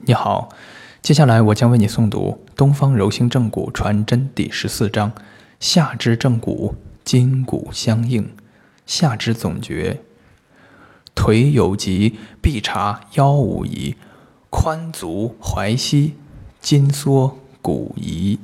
你好，接下来我将为你诵读《东方柔性正骨传真》第十四章：下肢正骨，筋骨相应。下肢总诀：腿有疾，必查腰五疑；髋足踝膝，筋缩骨移。